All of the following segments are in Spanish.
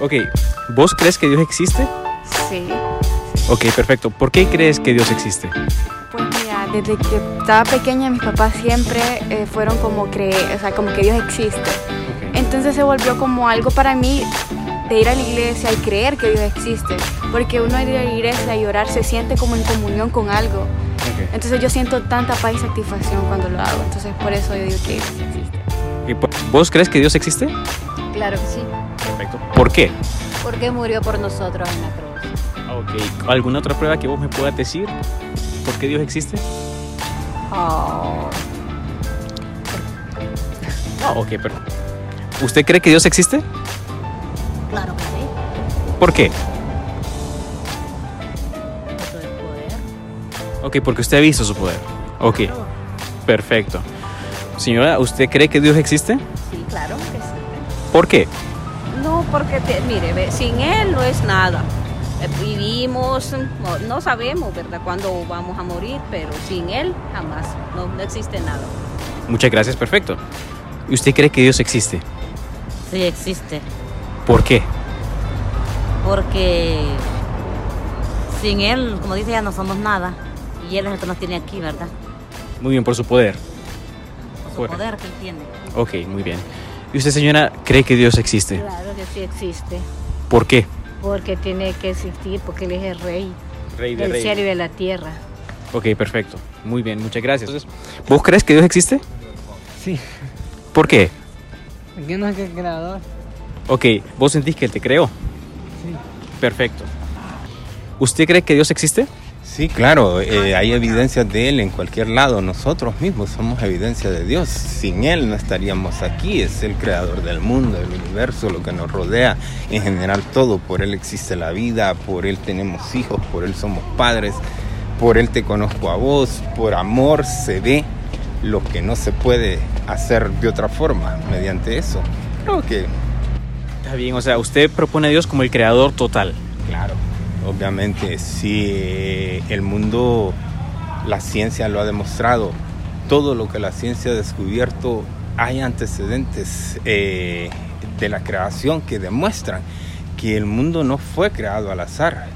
Ok, ¿vos crees que Dios existe? Sí. Ok, perfecto. ¿Por qué crees que Dios existe? Pues mira, desde que estaba pequeña mis papás siempre eh, fueron como creer, o sea, como que Dios existe. Entonces se volvió como algo para mí de ir a la iglesia y creer que Dios existe. Porque uno ir a la iglesia y orar se siente como en comunión con algo. Ok. Entonces yo siento tanta paz y satisfacción cuando lo hago. Entonces por eso yo digo que Dios existe. Po- ¿Vos crees que Dios existe? Claro que sí, Perfecto. ¿Por qué? porque murió por nosotros en la cruz. Ok. ¿Alguna otra prueba que vos me puedas decir? ¿Por qué Dios existe? Oh, Ah, ok, perfecto. ¿Usted cree que Dios existe? claro que sí, ¿Por qué? poder. Ok, porque usted ha visto su poder. Ok, perfecto. Señora, ¿usted cree que Dios existe? Sí, claro que sí. ¿Por qué? No, porque, te- mire, sin Él no es nada. Eh, Vivimos, no, no sabemos, ¿verdad?, cuándo vamos a morir, pero sin Él jamás, no, no existe nada. Muchas gracias, perfecto. ¿Y usted cree que Dios existe? Sí existe, ¿Por qué? porque sin él, como dice ella, no somos nada. Y él es el que nos tiene aquí, ¿verdad? Muy bien, por su poder. Por su Fuera. poder que él tiene. Ok, muy bien. ¿Y usted, señora, cree que Dios existe? Claro que sí existe, ¿Por qué? porque tiene que existir, porque Él es el Rey Rey del cielo y de la tierra. Ok, perfecto. Muy bien, muchas gracias. Entonces, ¿vos crees que Dios existe? Sí, ¿Por qué? ¿quién no es el creador? Ok, ¿vos sentís que Él te creó? Sí. Perfecto. ¿Usted cree que Dios existe? Sí, claro, eh, hay evidencias de Él en cualquier lado. Nosotros mismos somos evidencia de Dios. Sin Él no estaríamos aquí. Es el creador del mundo, del universo, lo que nos rodea, en general todo. Por Él existe la vida, por Él tenemos hijos, por Él somos padres, por Él te conozco a vos. Por amor se ve lo que no se puede hacer de otra forma mediante eso. Creo que Está bien, o sea, usted propone a Dios como el creador total. Claro, obviamente, si eh, el mundo, la ciencia lo ha demostrado, todo lo que la ciencia ha descubierto, hay antecedentes eh, de la creación que demuestran que el mundo no fue creado al azar.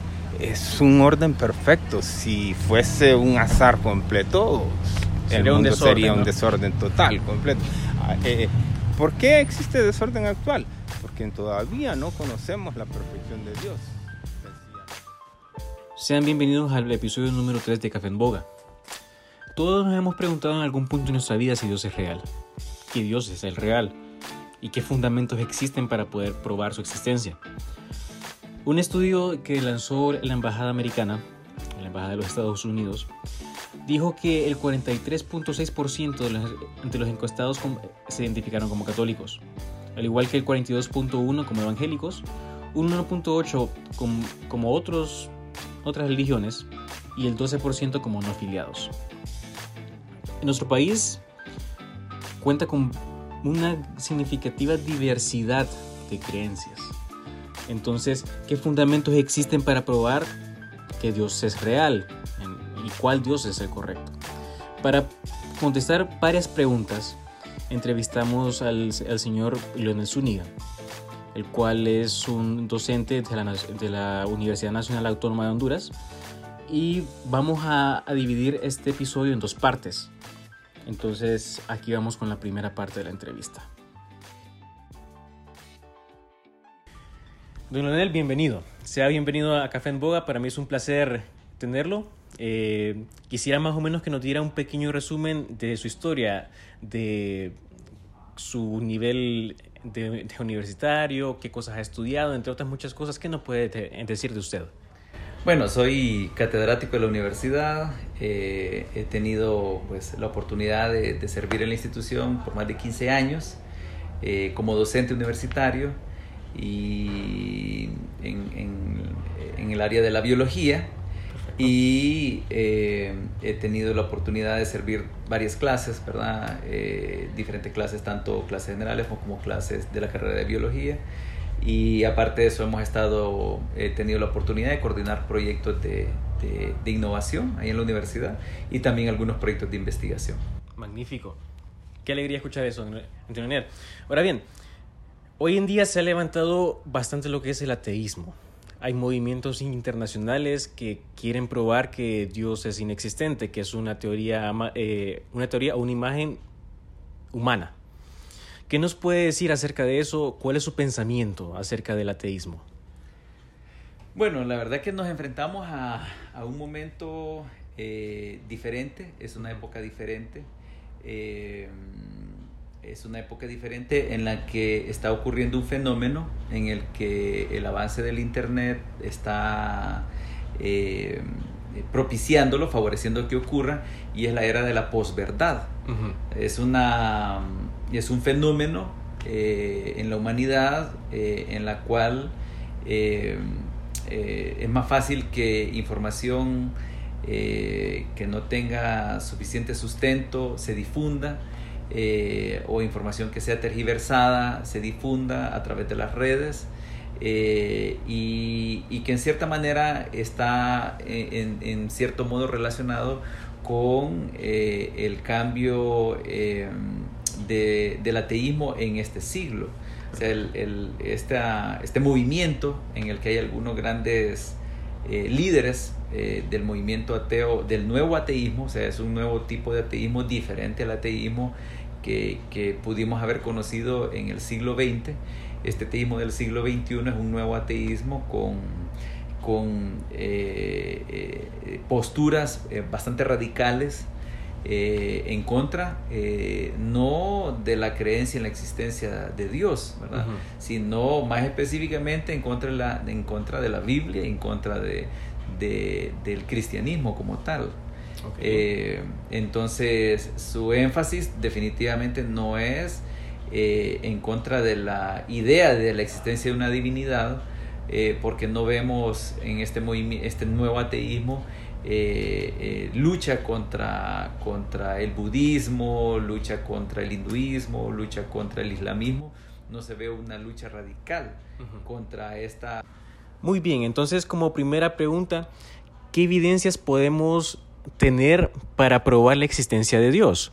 Es un orden perfecto. Si fuese un azar completo, Sería el un mundo desorden, sería un ¿no? desorden total, completo. Ah, eh, ¿Por qué existe desorden actual? Porque todavía no conocemos la perfección de Dios. Sean bienvenidos al episodio número 3 de Café en Boga. Todos nos hemos preguntado en algún punto de nuestra vida si Dios es real, que Dios es el real y qué fundamentos existen para poder probar su existencia. Un estudio que lanzó la Embajada Americana, la Embajada de los Estados Unidos, dijo que el 43.6% de los, de los encuestados se identificaron como católicos, al igual que el 42.1% como evangélicos, un 1.8% com- como otros otras religiones y el 12% como no afiliados. En nuestro país cuenta con una significativa diversidad de creencias. Entonces, ¿qué fundamentos existen para probar que Dios es real y cuál Dios es el correcto? Para contestar varias preguntas, entrevistamos al, al señor Leonel Zúñiga, el cual es un docente de la, Universidad Nacional Autónoma de Honduras. Y vamos a, a dividir este episodio en dos partes. Entonces aquí vamos con la primera parte de la entrevista. Don Leonel, bienvenido. Sea bienvenido a Café en Boga. Para mí es un placer tenerlo. Eh, quisiera más o menos que nos diera un pequeño resumen de su historia, de su nivel de, de universitario, qué cosas ha estudiado, entre otras muchas cosas. ¿Qué nos puede te- decir de usted? Bueno, soy catedrático de la universidad, eh, he tenido pues, la oportunidad de, de servir en la institución por más de 15 años eh, como docente universitario y en, en- en el área de la biología y eh, he tenido la oportunidad de servir varias clases, ¿verdad? Eh, diferentes clases, tanto clases generales como clases de la carrera de biología. Y aparte de eso hemos estado, he tenido la oportunidad de coordinar proyectos de, de- innovación ahí en la universidad y también algunos proyectos de investigación. Magnífico. Qué alegría escuchar eso, Antonio Ahora bien, Hoy en día se ha levantado bastante lo que es el ateísmo. Hay movimientos internacionales que quieren probar que Dios es inexistente, que es una teoría, eh, una teoría o una imagen humana. ¿Qué nos puede decir acerca de eso? ¿Cuál es su pensamiento acerca del ateísmo? Bueno, la verdad que nos enfrentamos a, un momento eh, diferente, es una época diferente. Eh, es una época diferente en la que está ocurriendo un fenómeno en el que el avance del Internet está eh, propiciándolo, favoreciendo que ocurra, y es la era de la posverdad. es, una, es un fenómeno eh, en la humanidad eh, en la cual es más fácil que información que no tenga suficiente sustento se difunda eh, o información que sea tergiversada se difunda a través de las redes eh, y, que en cierta manera está en, cierto modo relacionado con eh, el cambio del ateísmo en este siglo. O sea, el, este movimiento en el que hay algunos grandes líderes del movimiento ateo, del nuevo ateísmo, o sea, es un nuevo tipo de ateísmo diferente al ateísmo que, pudimos haber conocido en el siglo XX. Este ateísmo del siglo XXI es un nuevo ateísmo con, con eh, eh, posturas eh, bastante radicales en contra no de la creencia en la existencia de Dios, ¿verdad? sino más específicamente en contra de la, en contra de la Biblia, en contra de, del cristianismo como tal. Eh, entonces, su énfasis definitivamente no es eh, en contra de la idea de la existencia de una divinidad, eh, porque no vemos en este, este nuevo ateísmo lucha contra, contra el budismo, lucha contra el hinduismo, lucha contra el islamismo. No se ve una lucha radical contra esta... Muy bien, entonces como primera pregunta, ¿qué evidencias podemos tener para probar la existencia de Dios?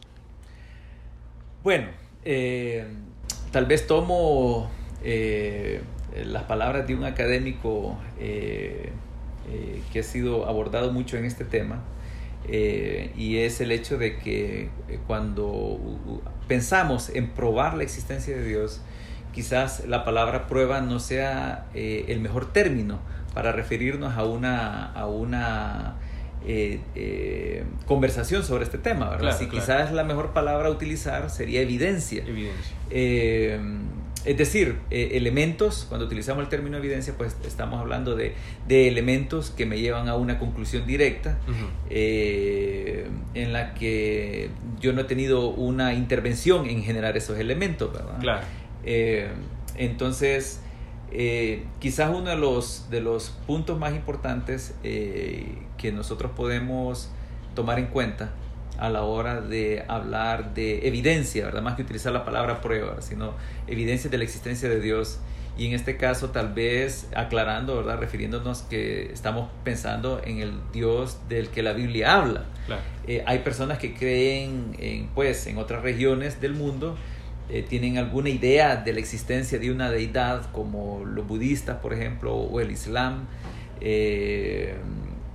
Bueno, eh, tal vez tomo eh, las palabras de un académico eh, que ha sido abordado mucho en este tema, y es el hecho de que cuando pensamos en probar la existencia de Dios, quizás la palabra prueba no sea el mejor término para referirnos a una, a una eh, eh, conversación sobre este tema, ¿verdad? si quizás la mejor palabra a utilizar sería evidencia. Eh, es decir, elementos, cuando utilizamos el término evidencia, pues estamos hablando de, elementos que me llevan a una conclusión directa, en la que yo no he tenido una intervención en generar esos elementos, ¿verdad? Claro. entonces, eh, quizás uno de los, de los puntos más importantes eh, que nosotros podemos tomar en cuenta a la hora de hablar de evidencia, ¿verdad? Más que utilizar la palabra prueba, sino evidencia de la existencia de Dios. Y en este caso, tal vez aclarando, ¿verdad? Refiriéndonos que estamos pensando en el Dios del que la Biblia habla. Eh, hay personas que creen en, pues, en otras regiones del mundo eh, tienen alguna idea de la existencia de una deidad como los budistas, por ejemplo, o el islam, eh,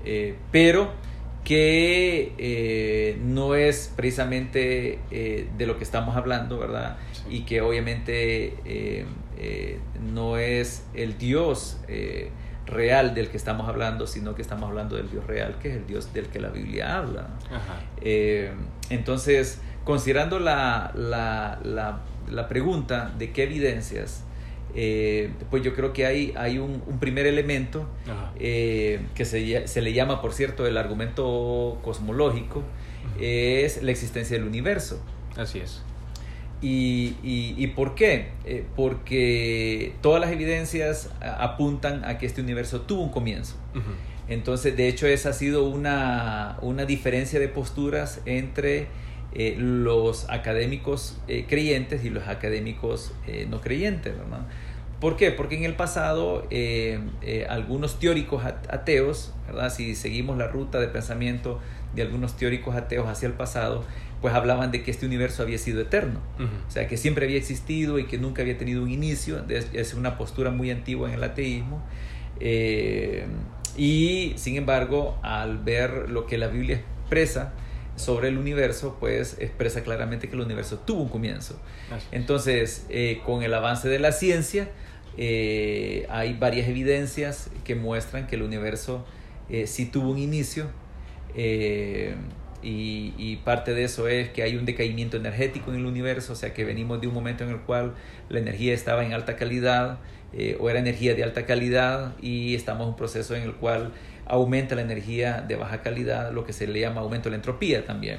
eh, pero que no es precisamente de lo que estamos hablando, ¿verdad? Y que obviamente no es el Dios real del que estamos hablando, sino que estamos hablando del Dios real, que es el Dios del que la Biblia habla. entonces, considerando la, la, pregunta de qué evidencias, eh, pues yo creo que hay, hay un, primer elemento eh, que se, le llama, por cierto, el argumento cosmológico, es la existencia del universo. Así es. ¿Y, por qué? Eh, porque todas las evidencias apuntan a que este universo tuvo un comienzo. Entonces, de hecho, esa ha sido una, una diferencia de posturas entre eh, los académicos eh, creyentes y los académicos eh, no creyentes, ¿Por qué? Porque en el pasado eh, eh, algunos teóricos ateos, ¿verdad? si seguimos la ruta de pensamiento de algunos teóricos ateos hacia el pasado, pues hablaban de que este universo había sido eterno, o sea, que siempre había existido y que nunca había tenido un inicio, es una postura muy antigua en el ateísmo. Eh, y sin embargo, al ver lo que la Biblia expresa, sobre el universo, pues expresa claramente que el universo tuvo un comienzo. Entonces, eh, con el avance de la ciencia, eh, hay varias evidencias que muestran que el universo eh, sí tuvo un inicio. Y, parte de eso es que hay un decaimiento energético en el universo, o sea que venimos de un momento en el cual la energía estaba en alta calidad o era energía de alta calidad y estamos en un proceso en el cual aumenta la energía de baja calidad, lo que se le llama aumento de la entropía también.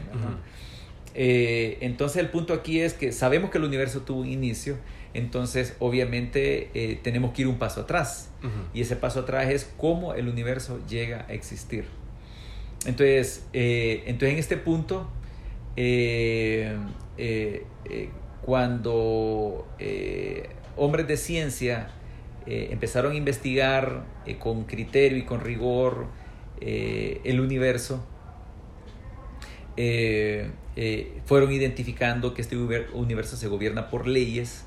Eh, entonces el punto aquí es que sabemos que el universo tuvo un inicio, entonces obviamente eh, tenemos que ir un paso atrás. Y ese paso atrás es cómo el universo llega a existir. Entonces, eh, entonces en este punto, cuando hombres de ciencia eh, empezaron a investigar eh, con criterio y con rigor eh, el universo, fueron identificando que este universo se gobierna por leyes,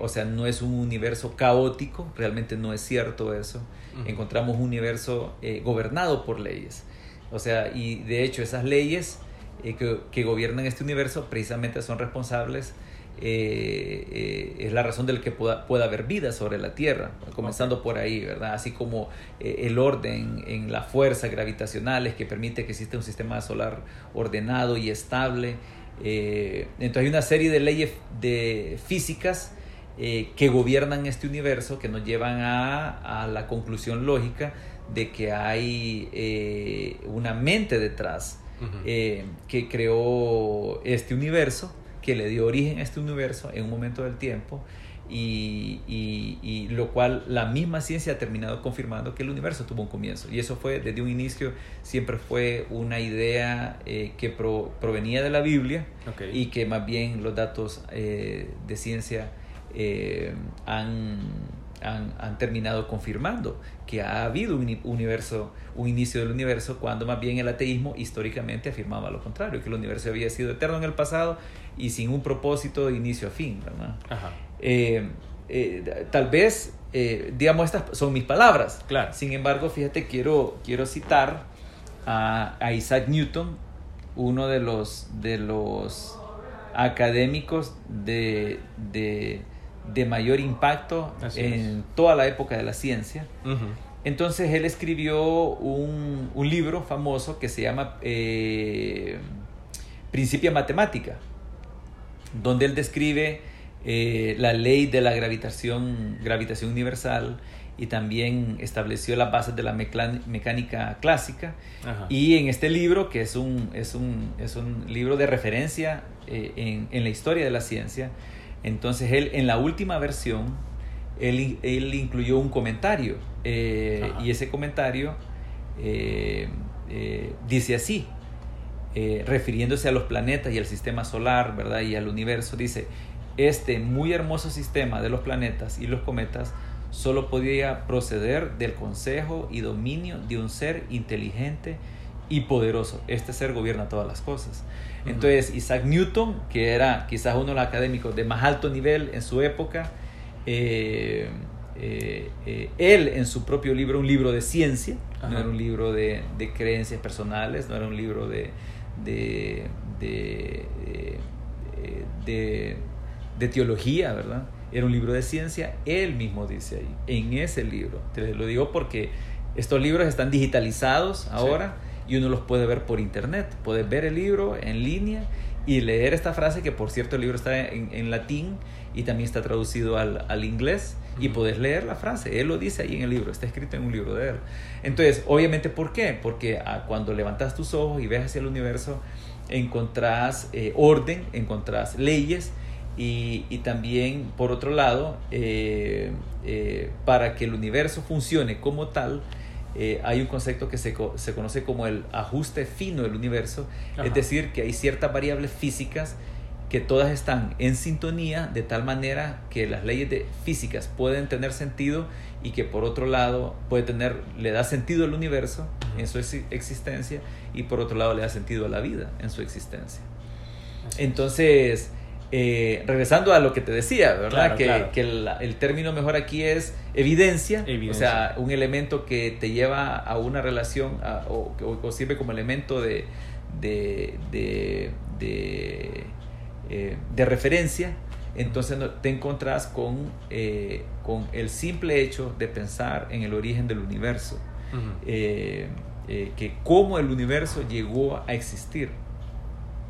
o sea, no es un universo caótico, realmente no es cierto eso, encontramos un universo gobernado por leyes, o sea, y de hecho esas leyes que, que gobiernan este universo precisamente son responsables eh, eh, es la razón del que pueda, pueda, haber vida sobre la Tierra, comenzando por ahí, ¿verdad? Así como eh, el orden en las fuerzas gravitacionales que permite que exista un sistema solar ordenado y estable. entonces hay una serie de leyes de físicas que gobiernan este universo, que nos llevan a, a la conclusión lógica de que hay una mente detrás que creó este universo que le dio origen a este universo en un momento del tiempo y, y, lo cual la misma ciencia ha terminado confirmando que el universo tuvo un comienzo. Y eso fue desde un inicio siempre fue una idea eh, que provenía de la Biblia y que más bien los datos eh, de ciencia eh, han han, terminado confirmando que ha habido un universo, un inicio del universo, cuando más bien el ateísmo históricamente afirmaba lo contrario, que el universo había sido eterno en el pasado y sin un propósito de inicio a fin, ¿verdad? Eh, eh, tal vez, eh, digamos, estas son mis palabras. Claro. Sin embargo, fíjate, quiero, quiero citar a, Isaac Newton, uno de los, de los académicos de de mayor impacto en toda la época de la ciencia. Entonces él escribió un, libro famoso que se llama eh, Principia Matemática, donde él describe eh, la ley de la gravitación, gravitación universal y también estableció las bases de la mecánica clásica. Y en este libro, que es un, es un, es un libro de referencia eh, en, en, la historia de la ciencia, entonces él en la última versión, él, él incluyó un comentario eh, y ese comentario eh, eh, dice así, refiriéndose a los planetas y al sistema solar, ¿verdad? Y al universo, dice, este muy hermoso sistema de los planetas y los cometas solo podía proceder del consejo y dominio de un ser inteligente y poderoso. Este ser gobierna todas las cosas. Entonces, Isaac Newton, que era quizás uno de los académicos de más alto nivel en su época, eh, eh, eh, él en su propio libro, un libro de ciencia, no era un libro de, creencias personales, no era un libro de, de, de, teología, ¿verdad? Era un libro de ciencia, él mismo dice ahí, en ese libro. Te lo digo porque estos libros están digitalizados ahora y uno los puede ver por internet. Puedes ver el libro en línea y leer esta frase, que por cierto el libro está en, latín y también está traducido al, al inglés, y puedes leer la frase. Él lo dice ahí en el libro, está escrito en un libro de él. Entonces, obviamente, ¿por qué? Porque ah, cuando levantas tus ojos y ves hacia el universo, encontrás eh, orden, encontrás leyes. Y, y, también, por otro lado, eh, eh, para que el universo funcione como tal, eh, hay un concepto que se, se, conoce como el ajuste fino del universo, es decir, que hay ciertas variables físicas que todas están en sintonía de tal manera que las leyes de físicas pueden tener sentido y que por otro lado puede tener, le da sentido al universo en su existencia y por otro lado le da sentido a la vida en su existencia. Entonces, eh, regresando a lo que te decía, ¿verdad? que, el, término mejor aquí es evidencia, o sea, un elemento que te lleva a una relación o, sirve como elemento de, de, de, eh, referencia, entonces te encontrás con, eh, con el simple hecho de pensar en el origen del universo, que cómo el universo llegó a existir.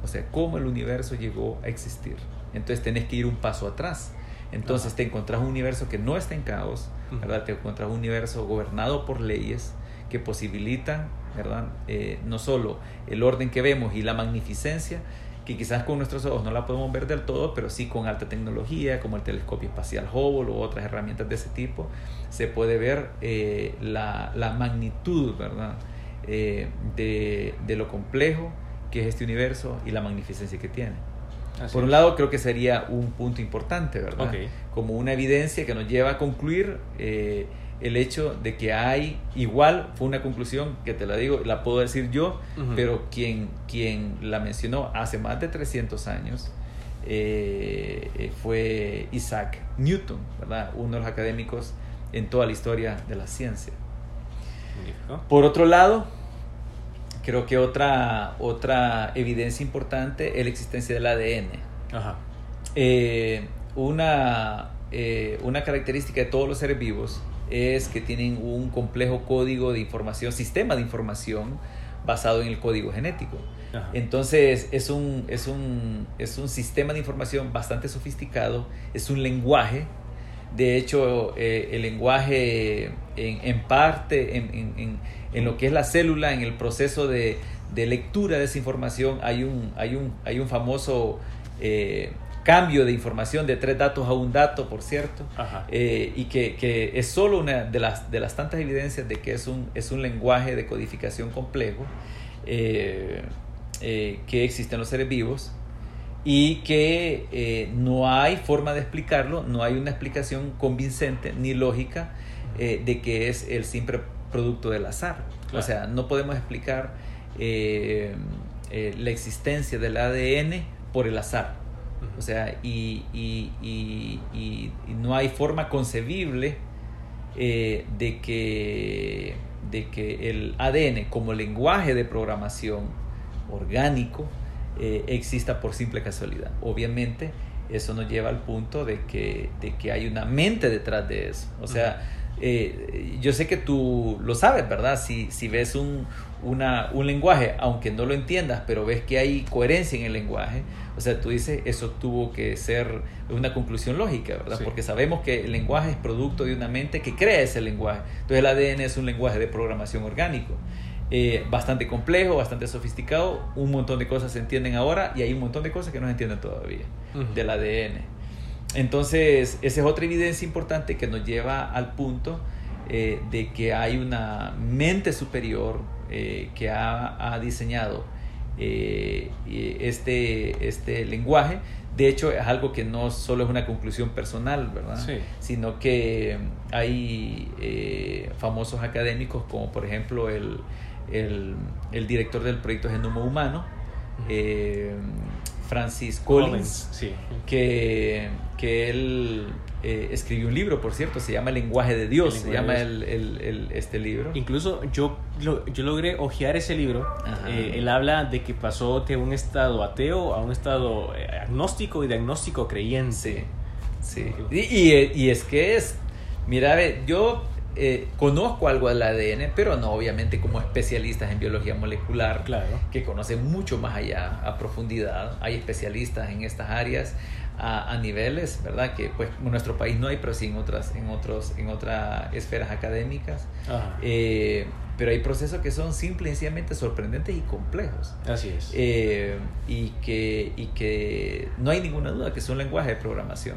O sea, cómo el universo llegó a existir. Entonces tenés que ir un paso atrás. Entonces te encontrás un universo que no está en caos, ¿verdad? Te encontrás un universo gobernado por leyes que posibilitan, ¿verdad? Eh, no solo el orden que vemos y la magnificencia, que quizás con nuestros ojos no la podemos ver del todo, pero sí con alta tecnología, como el telescopio espacial Hubble u otras herramientas de ese tipo, se puede ver eh, la, la, magnitud, ¿verdad? Eh, de, de lo complejo que es este universo y la magnificencia que tiene. Por un lado, creo que sería un punto importante, ¿verdad? Como una evidencia que nos lleva a concluir eh, el hecho de que hay, igual fue una conclusión que te la digo, la puedo decir yo, pero quien, quien la mencionó hace más de 300 años eh, eh, fue Isaac Newton, ¿verdad? Uno de los académicos en toda la historia de la ciencia. Por otro lado, Creo que otra, otra evidencia importante es la existencia del ADN. Eh, una, eh, una característica de todos los seres vivos es que tienen un complejo código de información, sistema de información basado en el código genético. Entonces es un, es, un, es un sistema de información bastante sofisticado, es un lenguaje. De hecho, eh, el lenguaje en, en parte, en, en en lo que es la célula, en el proceso de, lectura de esa información, hay un, hay un, hay un famoso eh, cambio de información de tres datos a un dato, por cierto, eh, y que, es solo una de las, de las tantas evidencias de que es un, es un lenguaje de codificación complejo que existe en los seres vivos y que no hay forma de explicarlo, no hay una explicación convincente ni lógica de que es el simple producto del azar. O sea, no podemos explicar eh, eh, la existencia del ADN por el azar. O sea, y, no hay forma concebible eh, de, que, de que el ADN como lenguaje de programación orgánico exista por simple casualidad. Obviamente, eso nos lleva al punto de que, de que hay una mente detrás de eso. O sea, eh, yo sé que tú lo sabes, ¿verdad? Si, si ves un, una, un lenguaje, aunque no lo entiendas, pero ves que hay coherencia en el lenguaje, o sea, tú dices, eso tuvo que ser una conclusión lógica, ¿verdad? Porque sabemos que el lenguaje es producto de una mente que crea ese lenguaje. Entonces el ADN es un lenguaje de programación orgánico. Eh, bastante complejo, bastante sofisticado, un montón de cosas se entienden ahora y hay un montón de cosas que no se entienden todavía del ADN. Entonces, esa es otra evidencia importante que nos lleva al punto eh, de que hay una mente superior eh, que ha, diseñado eh, este, este lenguaje. De hecho, es algo que no solo es una conclusión personal, ¿verdad? Sino que hay famosos académicos como por ejemplo el, el, director del proyecto Genoma Humano, Francis Collins, que, que él eh, escribió un libro, por cierto, se llama El lenguaje de Dios, se llama el, este libro. Incluso yo, yo logré hojear ese libro. Eh, él habla de que pasó de un estado ateo a un estado eh, agnóstico y de agnóstico creyente. Sí, Y, y, es que es, mira, yo eh, conozco algo del ADN, pero no obviamente como especialistas en biología molecular, claro. que conocen mucho más allá, a profundidad. Hay especialistas en estas áreas a, niveles, ¿verdad? Que pues en nuestro país no hay, pero sí en otras, en otros, en otras esferas académicas. Eh, pero hay procesos que son simples y sencillamente sorprendentes y complejos. Así es. Eh, y, que, y que no hay ninguna duda que es un lenguaje de programación.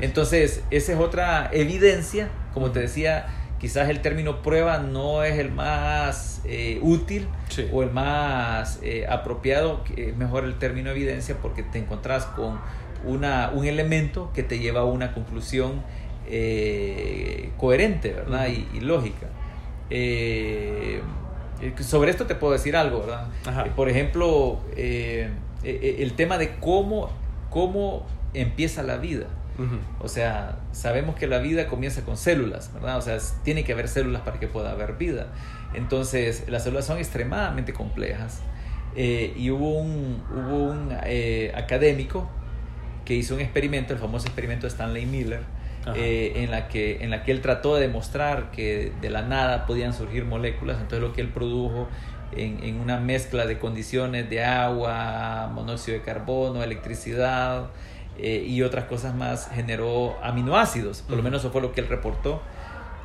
Entonces, esa es otra evidencia, como te decía, quizás el término prueba no es el más eh, útil Sí. o el más eh, apropiado, es mejor el término evidencia porque te encontrás con una, un elemento que te lleva a una conclusión eh, coherente ¿verdad? y, y lógica. Eh, eh, sobre esto te puedo decir algo, ¿verdad? Eh, por ejemplo, el tema de cómo, cómo empieza la vida. O sea, sabemos que la vida comienza con células, ¿verdad? O sea, tiene que haber células para que pueda haber vida. Entonces, las células son extremadamente complejas. Eh, y hubo un, hubo un eh, académico que hizo un experimento, el famoso experimento de Stanley Miller, eh, en, la que, en la que él trató de demostrar que de la nada podían surgir moléculas. Entonces, lo que él produjo en, en una mezcla de condiciones de agua, monóxido de carbono, electricidad eh, y otras cosas más generó aminoácidos. Por lo menos eso fue lo que él reportó.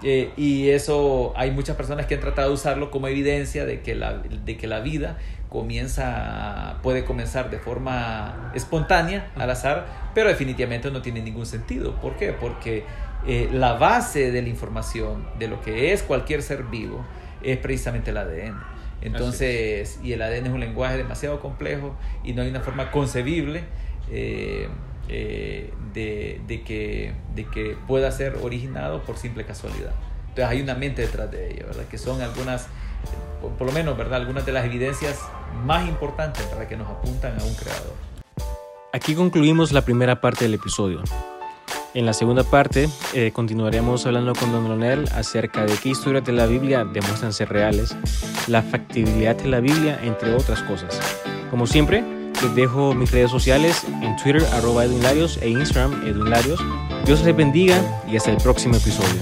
Eh, y eso hay muchas personas que han tratado de usarlo como evidencia de que la, de que la vida comienza puede comenzar de forma espontánea al azar pero definitivamente no tiene ningún sentido ¿por qué? porque eh, la base de la información de lo que es cualquier ser vivo es precisamente el ADN entonces y el ADN es un lenguaje demasiado complejo y no hay una forma concebible eh, eh, de, de que, de que pueda ser originado por simple casualidad. Entonces hay una mente detrás de ello, ¿verdad? Que son algunas, por, lo menos, ¿verdad? Algunas de las evidencias más importantes, ¿verdad? Que nos apuntan a un creador. Aquí concluimos la primera parte del episodio. En la segunda parte eh, continuaremos hablando con Don Leonel acerca de qué historias de la Biblia demuestran ser reales, la factibilidad de la Biblia, entre otras cosas. Como siempre, dejo mis redes sociales en Twitter arroba Edwin Larios e Instagram Edwin Larios. Dios les bendiga y hasta el próximo episodio.